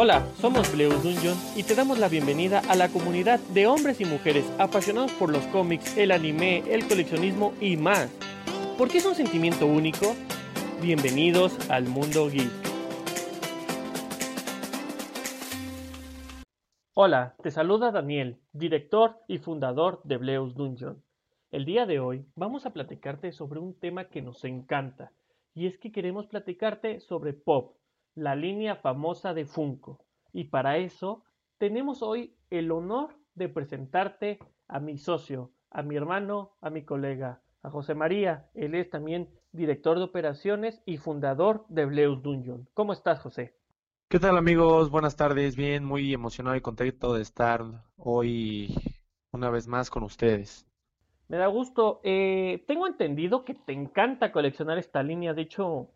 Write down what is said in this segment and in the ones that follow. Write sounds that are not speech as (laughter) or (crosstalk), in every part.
Hola, somos Bleus Dungeon y te damos la bienvenida a la comunidad de hombres y mujeres apasionados por los cómics, el anime, el coleccionismo y más. ¿Por qué es un sentimiento único? Bienvenidos al mundo geek. Hola, te saluda Daniel, director y fundador de Bleus Dungeon. El día de hoy vamos a platicarte sobre un tema que nos encanta, y es que queremos platicarte sobre Pop, la línea famosa de Funko. Y para eso tenemos hoy el honor de presentarte a mi socio, a mi hermano, a mi colega, a José María. Él es también director de operaciones y fundador de Bleus Dungeon. ¿Cómo estás, José? ¿Qué tal amigos? Buenas tardes. Bien, muy emocionado y contento de estar hoy una vez más con ustedes. Me da gusto. Eh, tengo entendido que te encanta coleccionar esta línea. De hecho,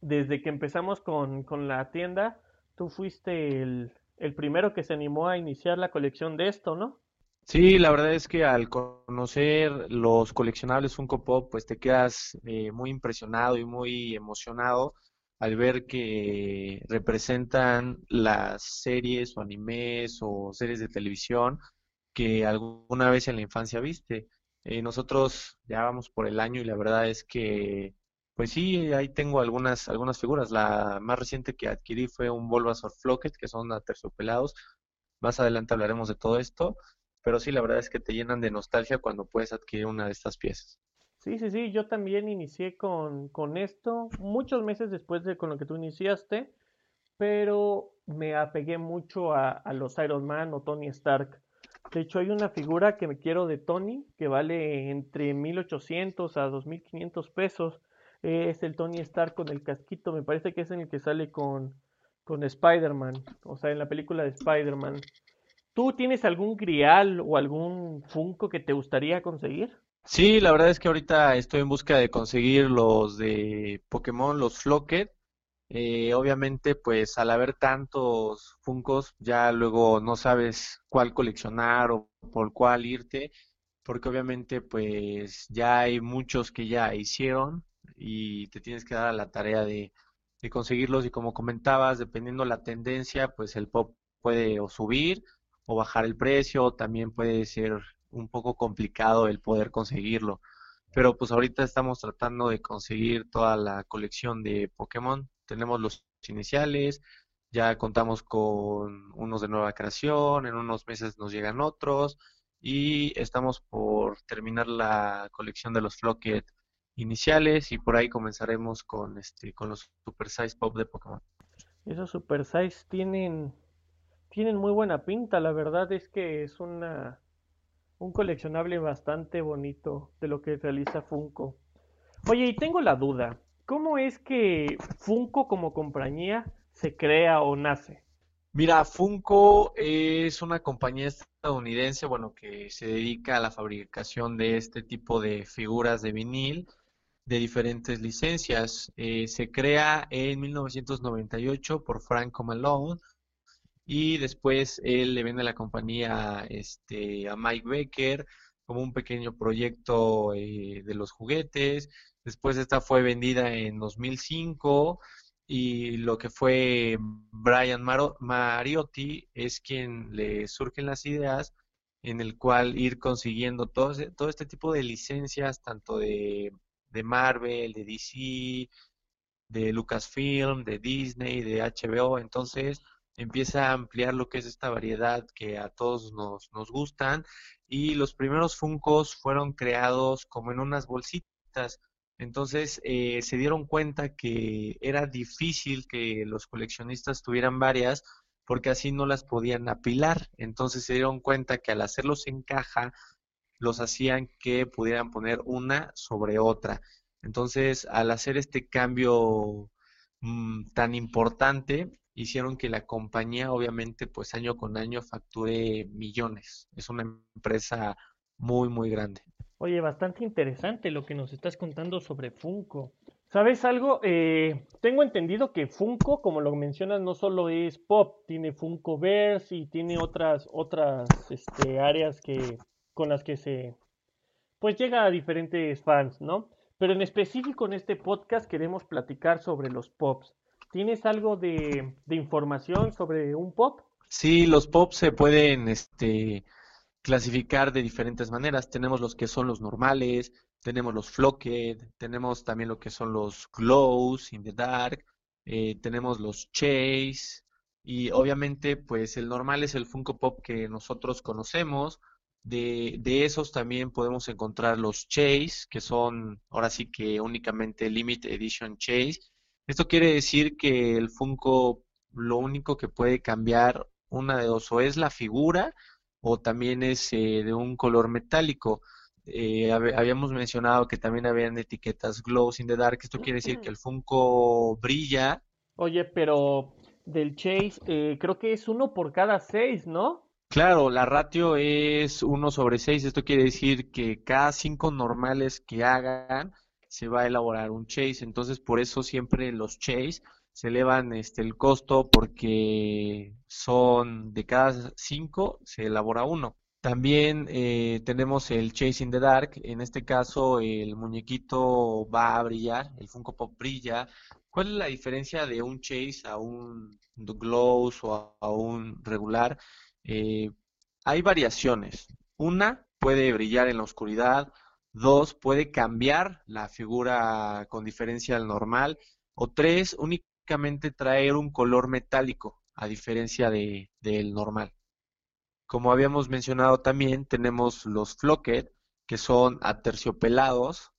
desde que empezamos con, con la tienda, tú fuiste el, el, primero que se animó a iniciar la colección de esto, ¿no? Sí, la verdad es que al conocer los coleccionables Funko Pop, pues te quedas eh, muy impresionado y muy emocionado al ver que representan las series o animes o series de televisión que alguna vez en la infancia viste. Eh, nosotros ya vamos por el año y la verdad es que, pues sí, ahí tengo algunas, algunas figuras. La más reciente que adquirí fue un Bulbasaur Flocket, que son aterciopelados. Más adelante hablaremos de todo esto, pero sí, la verdad es que te llenan de nostalgia cuando puedes adquirir una de estas piezas. Sí, sí, sí, yo también inicié con, con esto muchos meses después de con lo que tú iniciaste, pero me apegué mucho a, a los Iron Man o Tony Stark. De hecho, hay una figura que me quiero de Tony que vale entre 1800 a 2500 pesos. Es el Tony Stark con el casquito. Me parece que es en el que sale con, con Spider-Man. O sea, en la película de Spider-Man. ¿Tú tienes algún grial o algún Funko que te gustaría conseguir? Sí, la verdad es que ahorita estoy en busca de conseguir los de Pokémon, los Flocket. Eh, obviamente, pues al haber tantos Funcos, ya luego no sabes cuál coleccionar o por cuál irte, porque obviamente, pues ya hay muchos que ya hicieron y te tienes que dar a la tarea de, conseguirlos. Y como comentabas, dependiendo la tendencia, pues el pop puede o subir o bajar el precio, también puede ser un poco complicado el poder conseguirlo. Pero pues ahorita estamos tratando de conseguir toda la colección de Pokémon. Tenemos los iniciales, ya contamos con unos de nueva creación, en unos meses nos llegan otros y estamos por terminar la colección de los Flocket iniciales y por ahí comenzaremos con este con los Super Size Pop de Pokémon. Esos Super Size tienen tienen muy buena pinta, la verdad es que es una un coleccionable bastante bonito de lo que realiza Funko. Oye, y tengo la duda, ¿cómo es que Funko como compañía se crea o nace? Mira, Funko es una compañía estadounidense, bueno, que se dedica a la fabricación de este tipo de figuras de vinil de diferentes licencias. Eh, se crea en 1998 por Franco Malone y después él le vende la compañía este, a Mike Becker como un pequeño proyecto eh, de los juguetes. Después esta fue vendida en 2005 y lo que fue Brian Mariotti es quien le surgen las ideas en el cual ir consiguiendo todo, todo este tipo de licencias, tanto de, de Marvel, de DC, de Lucasfilm, de Disney, de HBO. Entonces, empieza a ampliar lo que es esta variedad que a todos nos, nos gustan y los primeros Funcos fueron creados como en unas bolsitas. Entonces eh, se dieron cuenta que era difícil que los coleccionistas tuvieran varias porque así no las podían apilar. Entonces se dieron cuenta que al hacerlos en caja los hacían que pudieran poner una sobre otra. Entonces al hacer este cambio mmm, tan importante, hicieron que la compañía, obviamente, pues año con año facture millones. Es una empresa muy, muy grande. Oye, bastante interesante lo que nos estás contando sobre Funko. ¿Sabes algo? Eh, tengo entendido que Funko, como lo mencionas, no solo es pop, tiene Funko Verse y tiene otras, otras este, áreas que, con las que se, pues llega a diferentes fans, ¿no? Pero en específico en este podcast queremos platicar sobre los pops. ¿Tienes algo de, información sobre un pop? Sí, los pops se pueden este, clasificar de diferentes maneras. Tenemos los que son los normales, tenemos los flocked, tenemos también lo que son los glows in the dark, eh, tenemos los chase y obviamente pues el normal es el Funko Pop que nosotros conocemos. De, de esos también podemos encontrar los chase, que son ahora sí que únicamente Limited Edition Chase. Esto quiere decir que el Funko lo único que puede cambiar una de dos, o es la figura o también es eh, de un color metálico. Eh, habíamos mencionado que también habían etiquetas glows in the dark. Esto quiere decir que el Funko brilla. Oye, pero del Chase, eh, creo que es uno por cada seis, ¿no? Claro, la ratio es uno sobre seis. Esto quiere decir que cada cinco normales que hagan se va a elaborar un Chase. Entonces, por eso siempre los Chase se elevan este, el costo porque son de cada cinco se elabora uno. También eh, tenemos el Chase in the Dark, en este caso el muñequito va a brillar, el Funko Pop brilla. ¿Cuál es la diferencia de un Chase a un Glows o a, un regular? Eh, hay variaciones. Una puede brillar en la oscuridad, dos puede cambiar la figura con diferencia al normal, o tres únicamente traer un color metálico, a diferencia de, del normal. Como habíamos mencionado también, tenemos los floquet, que son aterciopelados,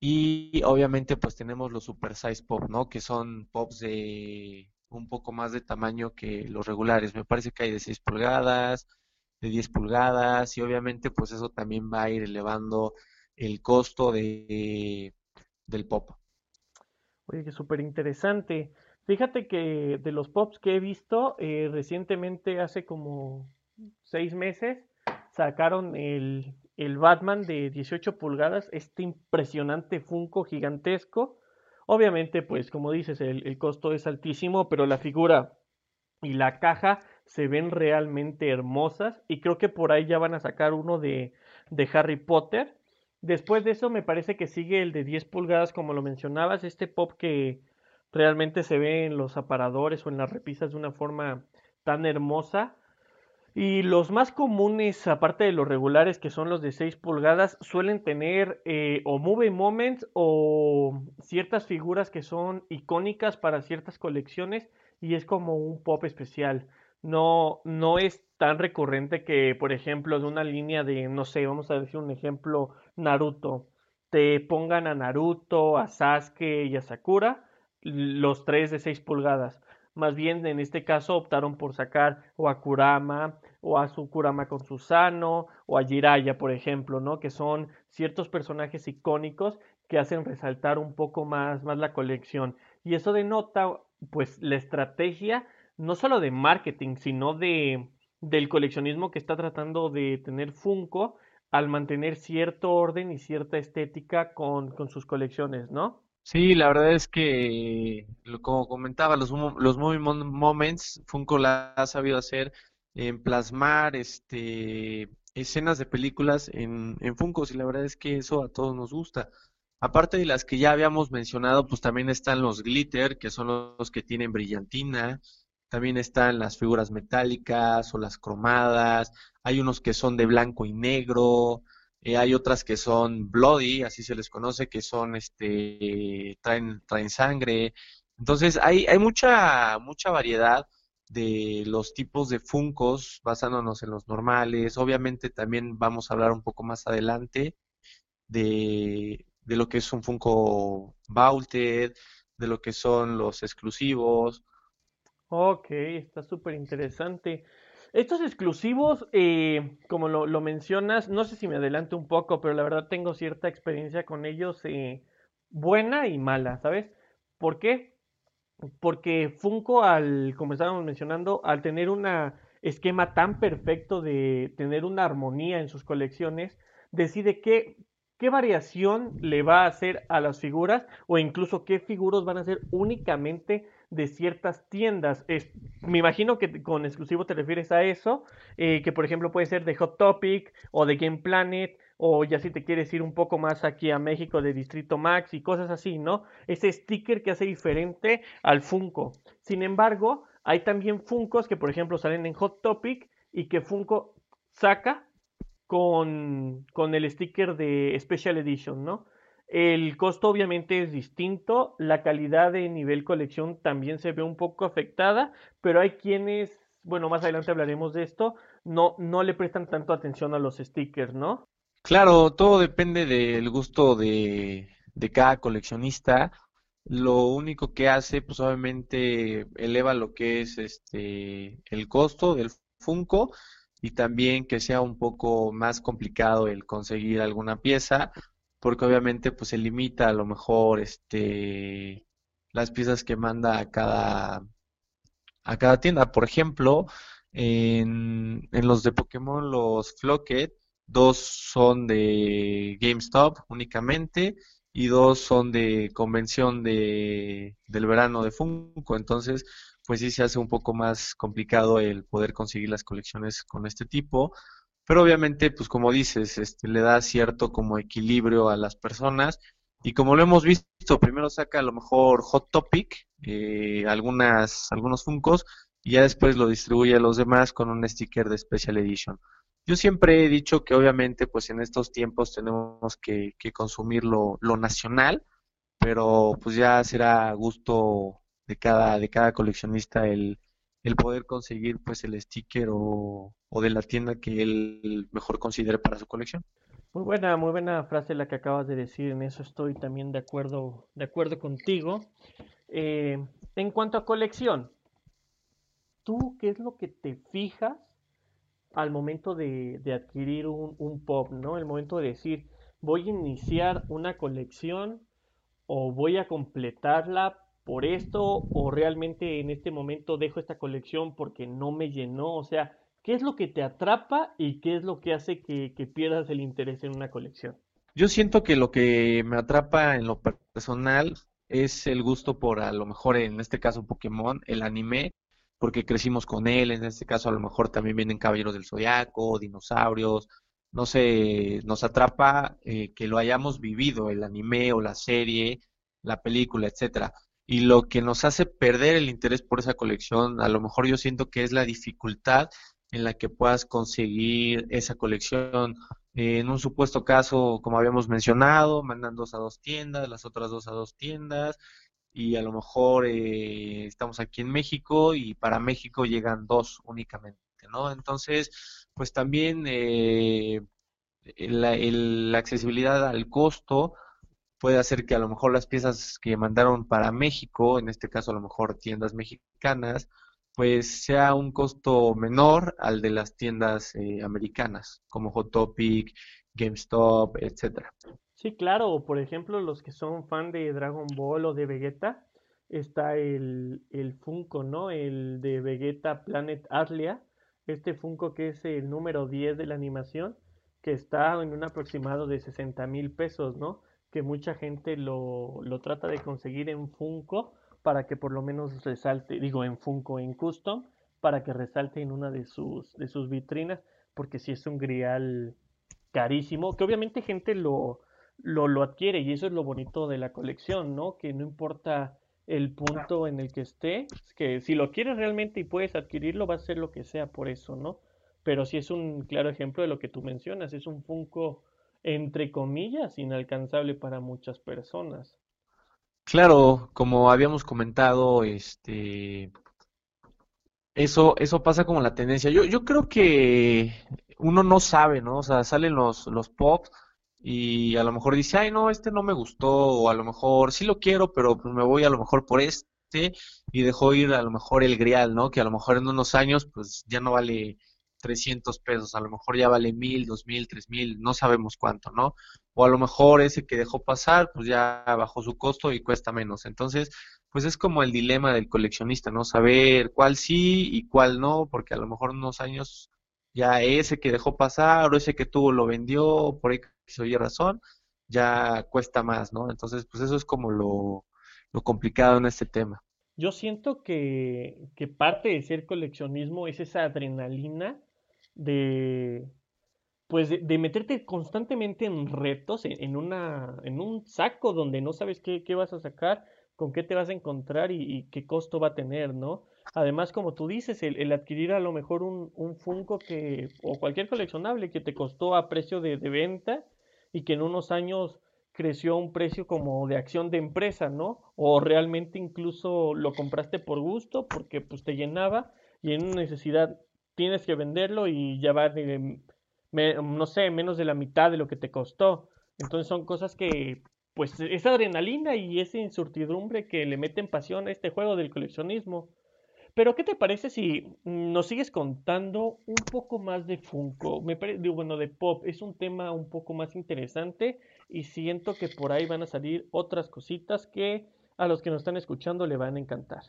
y obviamente pues tenemos los super size pop, ¿no? Que son pops de un poco más de tamaño que los regulares. Me parece que hay de 6 pulgadas, de 10 pulgadas, y obviamente pues eso también va a ir elevando el costo de, del pop. Oye, que súper interesante. Fíjate que de los pops que he visto, eh, recientemente, hace como seis meses, sacaron el, el Batman de 18 pulgadas, este impresionante Funko gigantesco. Obviamente, pues como dices, el, costo es altísimo, pero la figura y la caja se ven realmente hermosas y creo que por ahí ya van a sacar uno de, de Harry Potter Después de eso me parece que sigue el de 10 pulgadas, como lo mencionabas, este pop que realmente se ve en los aparadores o en las repisas de una forma tan hermosa. Y los más comunes, aparte de los regulares, que son los de 6 pulgadas, suelen tener eh, o movie moments o ciertas figuras que son icónicas para ciertas colecciones y es como un pop especial. No, no es tan recurrente que, por ejemplo, de una línea de, no sé, vamos a decir un ejemplo, Naruto, te pongan a Naruto, a Sasuke y a Sakura, los tres de 6 pulgadas. Más bien, en este caso, optaron por sacar o a Kurama, o a su Kurama con Susano, o a Jiraiya, por ejemplo, ¿no? Que son ciertos personajes icónicos que hacen resaltar un poco más, más la colección. Y eso denota, pues, la estrategia, no solo de marketing, sino de, del coleccionismo que está tratando de tener Funko al mantener cierto orden y cierta estética con, con sus colecciones, ¿no? Sí, la verdad es que, como comentaba, los, los Movie Moments, Funko la ha sabido hacer en plasmar este, escenas de películas en, en Funkos y la verdad es que eso a todos nos gusta. Aparte de las que ya habíamos mencionado, pues también están los glitter, que son los que tienen brillantina, también están las figuras metálicas o las cromadas. Hay unos que son de blanco y negro. Eh, hay otras que son bloody, así se les conoce, que son, este, traen, traen sangre. Entonces, hay, hay mucha, mucha variedad de los tipos de funcos basándonos en los normales. Obviamente también vamos a hablar un poco más adelante de, de lo que es un Funko Vaulted, de lo que son los exclusivos. Ok, está súper interesante. Estos exclusivos, eh, como lo, mencionas, no sé si me adelanto un poco, pero la verdad tengo cierta experiencia con ellos, eh, buena y mala, ¿sabes? ¿Por qué? Porque Funko, al, como estábamos mencionando, al tener un esquema tan perfecto de tener una armonía en sus colecciones, decide qué, qué variación le va a hacer a las figuras o incluso qué figuras van a ser únicamente de ciertas tiendas. Es, me imagino que con exclusivo te refieres a eso, eh, que por ejemplo puede ser de Hot Topic o de Game Planet o ya si te quieres ir un poco más aquí a México de Distrito Max y cosas así, ¿no? Ese sticker que hace diferente al Funko. Sin embargo, hay también Funcos que, por ejemplo, salen en Hot Topic y que Funko saca con, con el sticker de Special Edition, ¿no? El costo obviamente es distinto, la calidad de nivel colección también se ve un poco afectada, pero hay quienes, bueno, más adelante hablaremos de esto, no, no le prestan tanto atención a los stickers, ¿no? Claro, todo depende del gusto de, de cada coleccionista. Lo único que hace, pues obviamente eleva lo que es este el costo del Funko y también que sea un poco más complicado el conseguir alguna pieza, porque obviamente pues se limita a lo mejor este las piezas que manda a cada a cada tienda. Por ejemplo, en, en los de Pokémon, los Flocket, dos son de GameStop únicamente y dos son de convención de, del verano de Funko. Entonces, pues sí se hace un poco más complicado el poder conseguir las colecciones con este tipo. Pero obviamente, pues como dices, este, le da cierto como equilibrio a las personas. Y como lo hemos visto, primero saca a lo mejor Hot Topic, eh, algunas, algunos Funkos, y ya después lo distribuye a los demás con un sticker de Special Edition. Yo siempre he dicho que obviamente pues en estos tiempos tenemos que, que consumir lo, lo, nacional, pero pues ya será gusto de cada, de cada coleccionista el, el poder conseguir pues el sticker o, o, de la tienda que él mejor considere para su colección. Muy buena, muy buena frase la que acabas de decir, en eso estoy también de acuerdo, de acuerdo contigo. Eh, en cuanto a colección, ¿tú qué es lo que te fijas al momento de, de adquirir un, un, pop, ¿no? El momento de decir, voy a iniciar una colección o voy a completarla por esto o realmente en este momento dejo esta colección porque no me llenó, o sea, ¿qué es lo que te atrapa y qué es lo que hace que, pierdas el interés en una colección? Yo siento que lo que me atrapa en lo personal es el gusto por a lo mejor en este caso Pokémon, el anime, porque crecimos con él, en este caso a lo mejor también vienen Caballeros del Zodiaco, dinosaurios, no sé, nos atrapa eh, que lo hayamos vivido, el anime o la serie, la película, etcétera. Y lo que nos hace perder el interés por esa colección, a lo mejor yo siento que es la dificultad en la que puedas conseguir esa colección. En un supuesto caso, como habíamos mencionado, mandan dos a dos tiendas, las otras dos a dos tiendas, y a lo mejor eh, estamos aquí en México y para México llegan dos únicamente, ¿no? Entonces, pues también eh, la, el, la accesibilidad al costo puede hacer que a lo mejor las piezas que mandaron para México, en este caso a lo mejor tiendas mexicanas, pues sea un costo menor al de las tiendas eh, americanas, como Hot Topic, GameStop, etcétera. Sí, claro, por ejemplo, los que son fan de Dragon Ball o de Vegeta, está el, el Funko, ¿no? El de Vegeta Planet Atlia, este Funko que es el número 10 de la animación, que está en un aproximado de 60 mil pesos, ¿no? Que mucha gente lo, lo trata de conseguir en Funko para que por lo menos resalte, digo en Funko, en Custom, para que resalte en una de sus, de sus vitrinas, porque si es un grial carísimo, que obviamente gente lo, lo, lo adquiere y eso es lo bonito de la colección, ¿no? Que no importa el punto en el que esté, que si lo quieres realmente y puedes adquirirlo, va a ser lo que sea por eso, ¿no? Pero si es un claro ejemplo de lo que tú mencionas, es un Funko entre comillas, inalcanzable para muchas personas. Claro, como habíamos comentado, este, eso, eso pasa como la tendencia. Yo, yo creo que uno no sabe, ¿no? O sea, salen los, los pops y a lo mejor dice, ay, no, este no me gustó, o a lo mejor sí lo quiero, pero pues me voy a lo mejor por este y dejo ir a lo mejor el grial, ¿no? Que a lo mejor en unos años pues ya no vale 300 pesos, a lo mejor ya vale mil, dos mil, tres mil, no sabemos cuánto, ¿no? O a lo mejor ese que dejó pasar, pues ya bajó su costo y cuesta menos. Entonces, pues es como el dilema del coleccionista, ¿no? Saber cuál sí y cuál no, porque a lo mejor unos años ya ese que dejó pasar o ese que tuvo lo vendió, por ahí se oye razón, ya cuesta más, ¿no? Entonces, pues eso es como lo, lo complicado en este tema. Yo siento que, que parte de ser coleccionismo es esa adrenalina de, pues de, meterte constantemente en retos, en, una, en un saco donde no sabes qué, qué, vas a sacar, con qué te vas a encontrar y, qué costo va a tener, ¿no? Además, como tú dices, el, adquirir a lo mejor un, un, Funko que, o cualquier coleccionable que te costó a precio de, de venta y que en unos años creció a un precio como de acción de empresa, ¿no? O realmente incluso lo compraste por gusto porque pues te llenaba y en una necesidad tienes que venderlo y ya va no sé, menos de la mitad de lo que te costó. Entonces son cosas que, pues, esa adrenalina y esa incertidumbre que le meten pasión a este juego del coleccionismo. Pero, ¿qué te parece si nos sigues contando un poco más de Funko? Me bueno, de Pop. Es un tema un poco más interesante y siento que por ahí van a salir otras cositas que a los que nos están escuchando le van a encantar.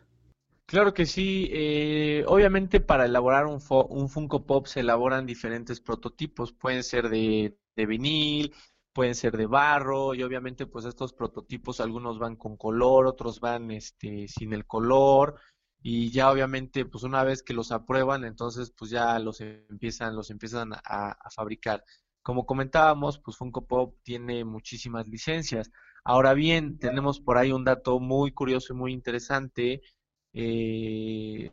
Claro que sí. Eh, obviamente para elaborar un, un, Funko Pop se elaboran diferentes prototipos. Pueden ser de, vinil, pueden ser de barro y obviamente pues estos prototipos algunos van con color, otros van este, sin el color y ya obviamente pues una vez que los aprueban entonces pues ya los empiezan, los empiezan a, a fabricar. Como comentábamos pues Funko Pop tiene muchísimas licencias. Ahora bien, tenemos por ahí un dato muy curioso y muy interesante eh,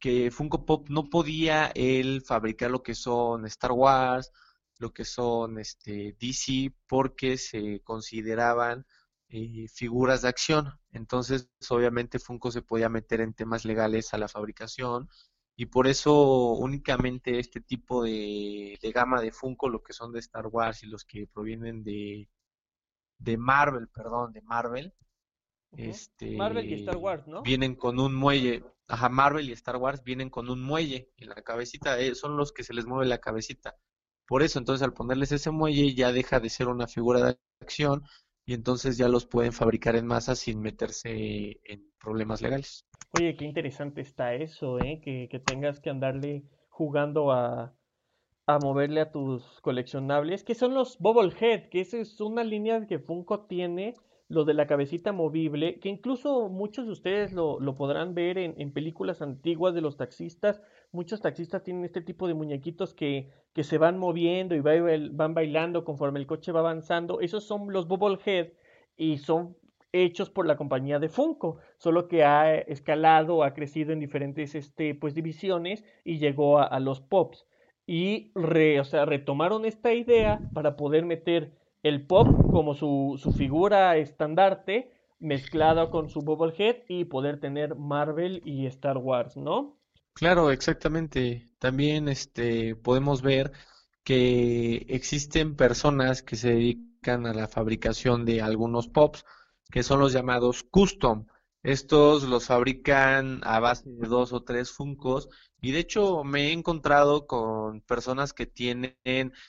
que Funko Pop no podía él fabricar lo que son Star Wars, lo que son este, DC, porque se consideraban eh, figuras de acción. Entonces, obviamente Funko se podía meter en temas legales a la fabricación y por eso únicamente este tipo de, gama de Funko, lo que son de Star Wars y los que provienen de Marvel, perdón, de Marvel, este, Marvel y Star Wars, ¿no? Vienen con un muelle. Ajá, Marvel y Star Wars vienen con un muelle en la cabecita. Eh, son los que se les mueve la cabecita. Por eso, entonces, al ponerles ese muelle ya deja de ser una figura de acción y entonces ya los pueden fabricar en masa sin meterse en problemas legales. Oye, qué interesante está eso, ¿eh? Que, que tengas que andarle jugando a, a moverle a tus coleccionables, que son los Bobblehead, que esa es una línea que Funko tiene lo de la cabecita movible, que incluso muchos de ustedes lo, podrán ver en, películas antiguas de los taxistas. Muchos taxistas tienen este tipo de muñequitos que, se van moviendo y van bailando conforme el coche va avanzando. Esos son los Bubblehead y son hechos por la compañía de Funko, solo que ha escalado, ha crecido en diferentes este, pues, divisiones y llegó a, los Pops. Y o sea, retomaron esta idea para poder meter el pop como su, su figura estandarte mezclada con su Bubblehead y poder tener Marvel y Star Wars, ¿no? Claro, exactamente. También este podemos ver que existen personas que se dedican a la fabricación de algunos pops que son los llamados custom. Estos los fabrican a base de dos o tres Funcos y de hecho me he encontrado con personas que tienen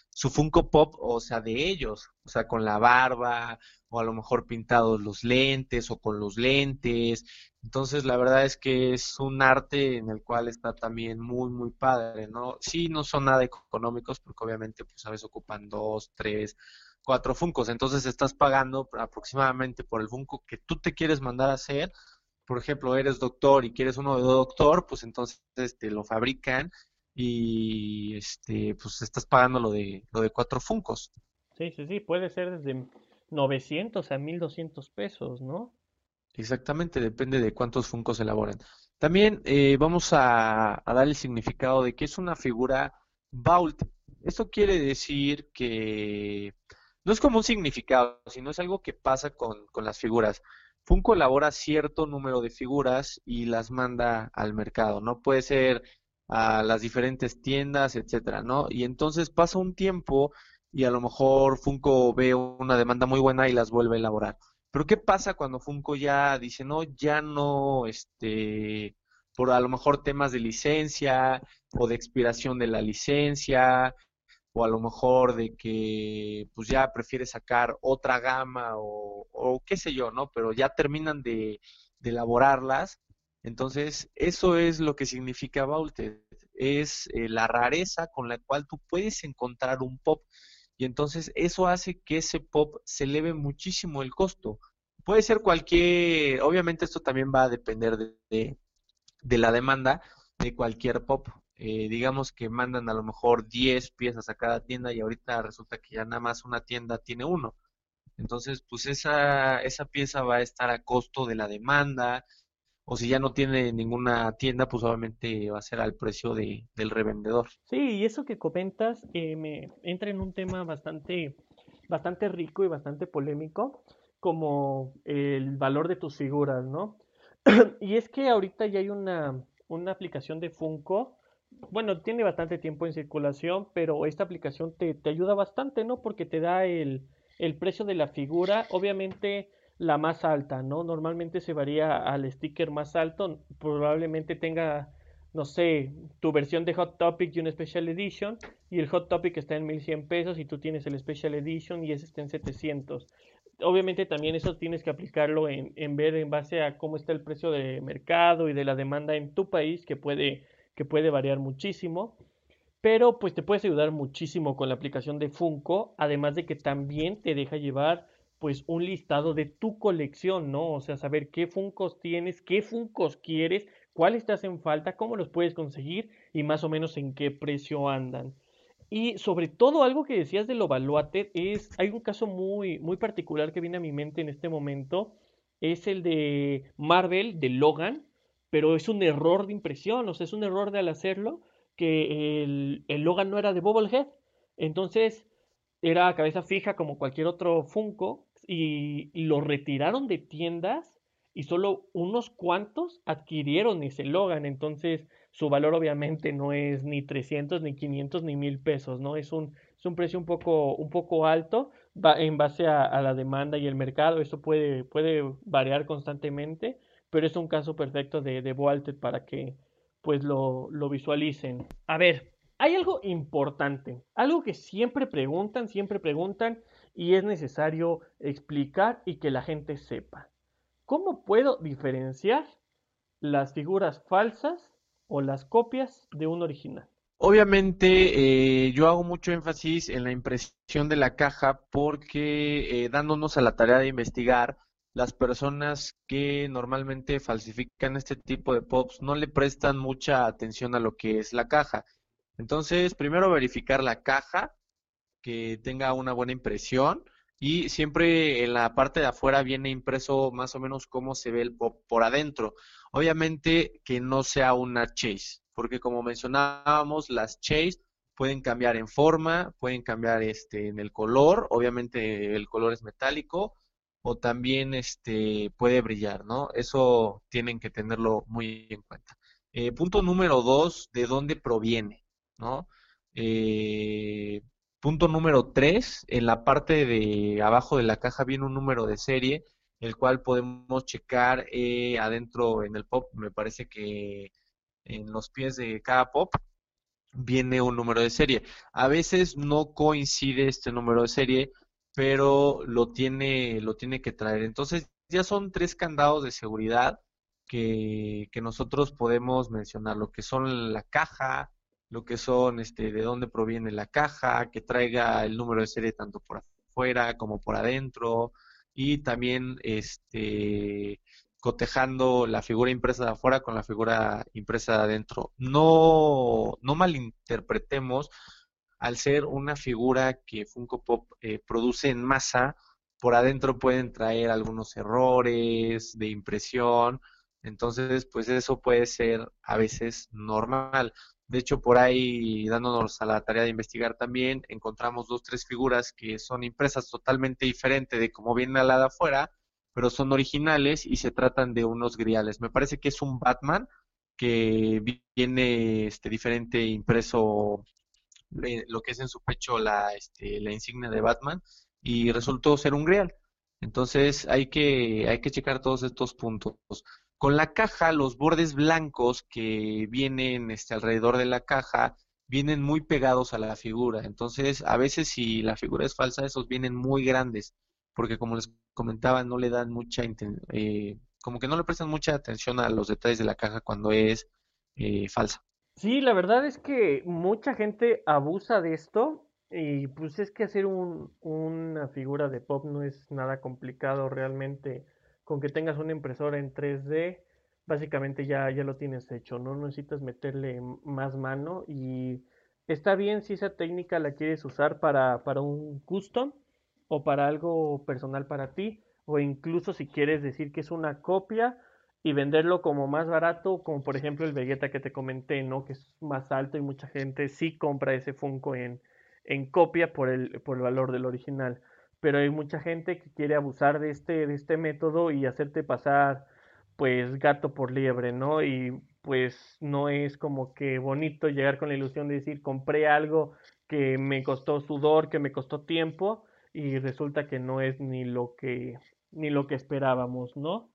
su Funko Pop, o sea, de ellos, o sea, con la barba o a lo mejor pintados los lentes o con los lentes. Entonces, la verdad es que es un arte en el cual está también muy, muy padre, ¿no? Sí, no son nada económicos porque obviamente, pues, a veces ocupan dos, tres, cuatro Funcos. Entonces, estás pagando aproximadamente por el Funko que tú te quieres mandar a hacer por ejemplo, eres doctor y quieres uno de doctor, pues entonces te este, lo fabrican y este pues estás pagando lo de lo de cuatro funcos. Sí, sí, sí, puede ser desde 900 a 1200 pesos, ¿no? Exactamente, depende de cuántos funcos elaboran. También eh, vamos a, dar el significado de que es una figura vault. Esto quiere decir que no es como un significado, sino es algo que pasa con, con las figuras. Funko elabora cierto número de figuras y las manda al mercado, ¿no? Puede ser a las diferentes tiendas, etcétera, ¿no? Y entonces pasa un tiempo y a lo mejor Funko ve una demanda muy buena y las vuelve a elaborar. Pero ¿qué pasa cuando Funko ya dice, no, ya no, este, por a lo mejor temas de licencia o de expiración de la licencia o a lo mejor de que pues ya prefiere sacar otra gama o, qué sé yo, ¿no? Pero ya terminan de, elaborarlas. Entonces, eso es lo que significa Vaulted. Es eh, la rareza con la cual tú puedes encontrar un pop. Y entonces eso hace que ese pop se eleve muchísimo el costo. Puede ser cualquier, obviamente esto también va a depender de, de la demanda de cualquier pop. Eh, digamos que mandan a lo mejor 10 piezas a cada tienda y ahorita resulta que ya nada más una tienda tiene uno. Entonces, pues esa, esa pieza va a estar a costo de la demanda, o si ya no tiene ninguna tienda, pues obviamente va a ser al precio de, del revendedor. Sí, y eso que comentas eh, me entra en un tema bastante, bastante rico y bastante polémico, como el valor de tus figuras, ¿no? (clears throat) y es que ahorita ya hay una, una aplicación de Funko bueno, tiene bastante tiempo en circulación, pero esta aplicación te, te ayuda bastante, ¿no? Porque te da el, el, precio de la figura, obviamente la más alta, ¿no? Normalmente se varía al sticker más alto, probablemente tenga, no sé, tu versión de Hot Topic y una Special Edition, y el Hot Topic está en 1100 pesos y tú tienes el Special Edition y ese está en 700. Obviamente también eso tienes que aplicarlo en, en ver en base a cómo está el precio de mercado y de la demanda en tu país, que puede que puede variar muchísimo, pero pues te puedes ayudar muchísimo con la aplicación de Funko, además de que también te deja llevar pues un listado de tu colección, ¿no? O sea, saber qué Funcos tienes, qué Funcos quieres, cuáles te hacen falta, cómo los puedes conseguir y más o menos en qué precio andan. Y sobre todo algo que decías de lo Valuated es, hay un caso muy, muy particular que viene a mi mente en este momento, es el de Marvel, de Logan, pero es un error de impresión, o sea, es un error de al hacerlo, que el, el Logan no era de Bobblehead, entonces era cabeza fija como cualquier otro Funko y, lo retiraron de tiendas y solo unos cuantos adquirieron ese Logan, entonces su valor obviamente no es ni 300, ni 500, ni 1000 pesos, ¿no? Es un, es un precio un poco, un poco alto en base a, a, la demanda y el mercado, eso puede, puede variar constantemente, pero es un caso perfecto de, de para que pues lo, lo visualicen. A ver, hay algo importante, algo que siempre preguntan, siempre preguntan y es necesario explicar y que la gente sepa. ¿Cómo puedo diferenciar las figuras falsas o las copias de un original? Obviamente eh, yo hago mucho énfasis en la impresión de la caja porque eh, dándonos a la tarea de investigar, las personas que normalmente falsifican este tipo de pops no le prestan mucha atención a lo que es la caja. Entonces, primero verificar la caja, que tenga una buena impresión y siempre en la parte de afuera viene impreso más o menos cómo se ve el pop por adentro. Obviamente que no sea una chase, porque como mencionábamos, las chase pueden cambiar en forma, pueden cambiar este en el color, obviamente el color es metálico o también este, puede brillar, ¿no? Eso tienen que tenerlo muy en cuenta. Eh, punto número dos, ¿de dónde proviene? ¿No? Eh, punto número tres, en la parte de abajo de la caja viene un número de serie, el cual podemos checar eh, adentro en el pop, me parece que en los pies de cada pop viene un número de serie. A veces no coincide este número de serie pero lo tiene, lo tiene que traer. Entonces, ya son tres candados de seguridad que, que nosotros podemos mencionar, lo que son la caja, lo que son este, de dónde proviene la caja, que traiga el número de serie tanto por afuera como por adentro, y también este cotejando la figura impresa de afuera con la figura impresa de adentro. No, no malinterpretemos al ser una figura que Funko Pop eh, produce en masa, por adentro pueden traer algunos errores de impresión, entonces pues eso puede ser a veces normal. De hecho, por ahí, dándonos a la tarea de investigar también, encontramos dos, tres figuras que son impresas totalmente diferente de como viene la de afuera, pero son originales y se tratan de unos griales. Me parece que es un Batman que viene este diferente impreso lo que es en su pecho la, este, la insignia de Batman y resultó ser un grial. Entonces hay que, hay que checar todos estos puntos. Con la caja, los bordes blancos que vienen este, alrededor de la caja vienen muy pegados a la figura. Entonces, a veces si la figura es falsa, esos vienen muy grandes, porque como les comentaba, no le dan mucha, eh, como que no le prestan mucha atención a los detalles de la caja cuando es eh, falsa. Sí, la verdad es que mucha gente abusa de esto y pues es que hacer un, una figura de pop no es nada complicado realmente. Con que tengas una impresora en 3D, básicamente ya, ya lo tienes hecho, no necesitas meterle más mano y está bien si esa técnica la quieres usar para, para un custom o para algo personal para ti, o incluso si quieres decir que es una copia y venderlo como más barato, como por ejemplo el Vegeta que te comenté, ¿no? Que es más alto y mucha gente sí compra ese Funko en, en copia por el, por el valor del original. Pero hay mucha gente que quiere abusar de este, de este método y hacerte pasar pues gato por liebre, ¿no? Y pues no es como que bonito llegar con la ilusión de decir compré algo que me costó sudor, que me costó tiempo y resulta que no es ni lo que ni lo que esperábamos, ¿no?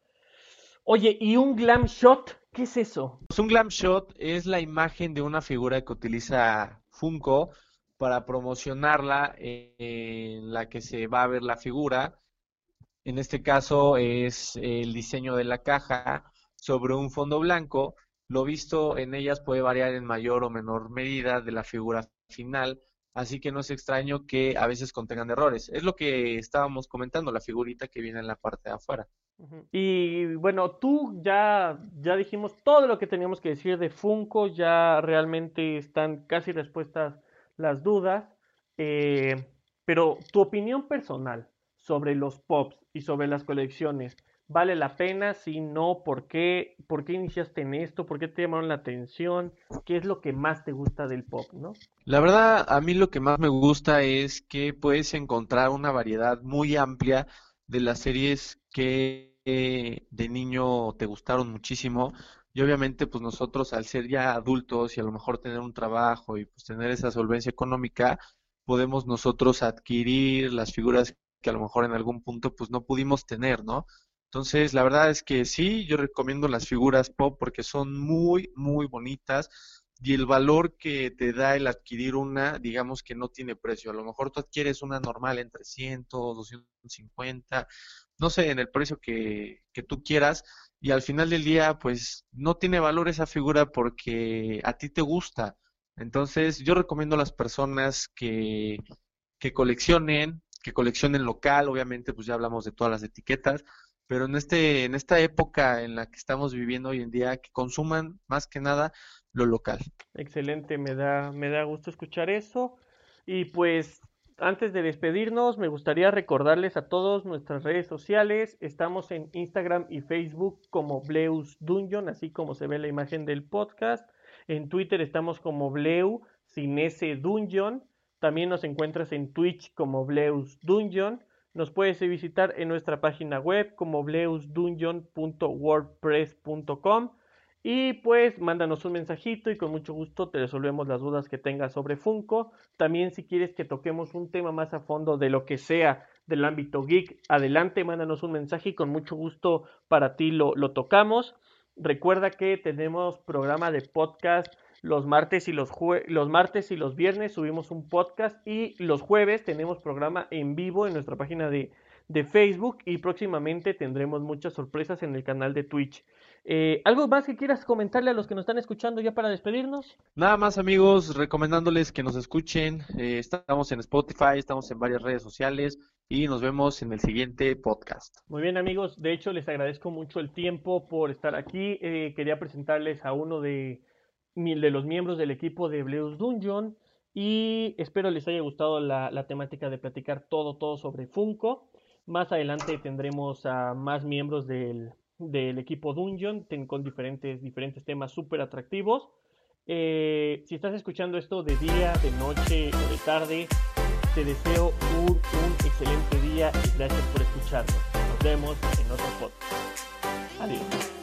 Oye, ¿y un glam shot? ¿Qué es eso? Pues un glam shot es la imagen de una figura que utiliza Funko para promocionarla en la que se va a ver la figura. En este caso es el diseño de la caja sobre un fondo blanco. Lo visto en ellas puede variar en mayor o menor medida de la figura final, así que no es extraño que a veces contengan errores. Es lo que estábamos comentando, la figurita que viene en la parte de afuera. Y bueno, tú ya, ya dijimos todo lo que teníamos que decir de Funko, ya realmente están casi respuestas las dudas, eh, pero tu opinión personal sobre los pops y sobre las colecciones, ¿vale la pena? Si no, ¿por qué? ¿Por qué iniciaste en esto? ¿Por qué te llamaron la atención? ¿Qué es lo que más te gusta del pop, no? La verdad, a mí lo que más me gusta es que puedes encontrar una variedad muy amplia de las series que de niño te gustaron muchísimo y obviamente, pues nosotros al ser ya adultos y a lo mejor tener un trabajo y pues tener esa solvencia económica, podemos nosotros adquirir las figuras que a lo mejor en algún punto pues no pudimos tener, ¿no? Entonces, la verdad es que sí, yo recomiendo las figuras pop porque son muy, muy bonitas y el valor que te da el adquirir una, digamos que no tiene precio. A lo mejor tú adquieres una normal en 300, 250, no sé, en el precio que, que tú quieras, y al final del día, pues no tiene valor esa figura porque a ti te gusta. Entonces, yo recomiendo a las personas que, que coleccionen, que coleccionen local, obviamente, pues ya hablamos de todas las etiquetas, pero en este, en esta época en la que estamos viviendo hoy en día, que consuman más que nada lo local. Excelente, me da, me da gusto escuchar eso. Y pues antes de despedirnos, me gustaría recordarles a todos nuestras redes sociales. Estamos en Instagram y Facebook como Bleus Dungeon, así como se ve la imagen del podcast. En Twitter estamos como Bleu sin ese Dungeon. También nos encuentras en Twitch como Bleus Dungeon. Nos puedes visitar en nuestra página web como bleusdungeon.wordpress.com. Y pues mándanos un mensajito y con mucho gusto te resolvemos las dudas que tengas sobre Funko. También si quieres que toquemos un tema más a fondo de lo que sea del ámbito geek, adelante, mándanos un mensaje y con mucho gusto para ti lo, lo tocamos. Recuerda que tenemos programa de podcast los martes y los los martes y los viernes subimos un podcast y los jueves tenemos programa en vivo en nuestra página de, de Facebook y próximamente tendremos muchas sorpresas en el canal de Twitch. Eh, ¿Algo más que quieras comentarle a los que nos están escuchando ya para despedirnos? Nada más amigos, recomendándoles que nos escuchen. Eh, estamos en Spotify, estamos en varias redes sociales y nos vemos en el siguiente podcast. Muy bien amigos, de hecho les agradezco mucho el tiempo por estar aquí. Eh, quería presentarles a uno de, de los miembros del equipo de Bleus Dungeon y espero les haya gustado la, la temática de platicar todo, todo sobre Funko. Más adelante tendremos a más miembros del, del equipo Dungeon con diferentes, diferentes temas súper atractivos. Eh, si estás escuchando esto de día, de noche o de tarde, te deseo un, un excelente día y gracias por escucharnos. Nos vemos en otro podcast. Adiós.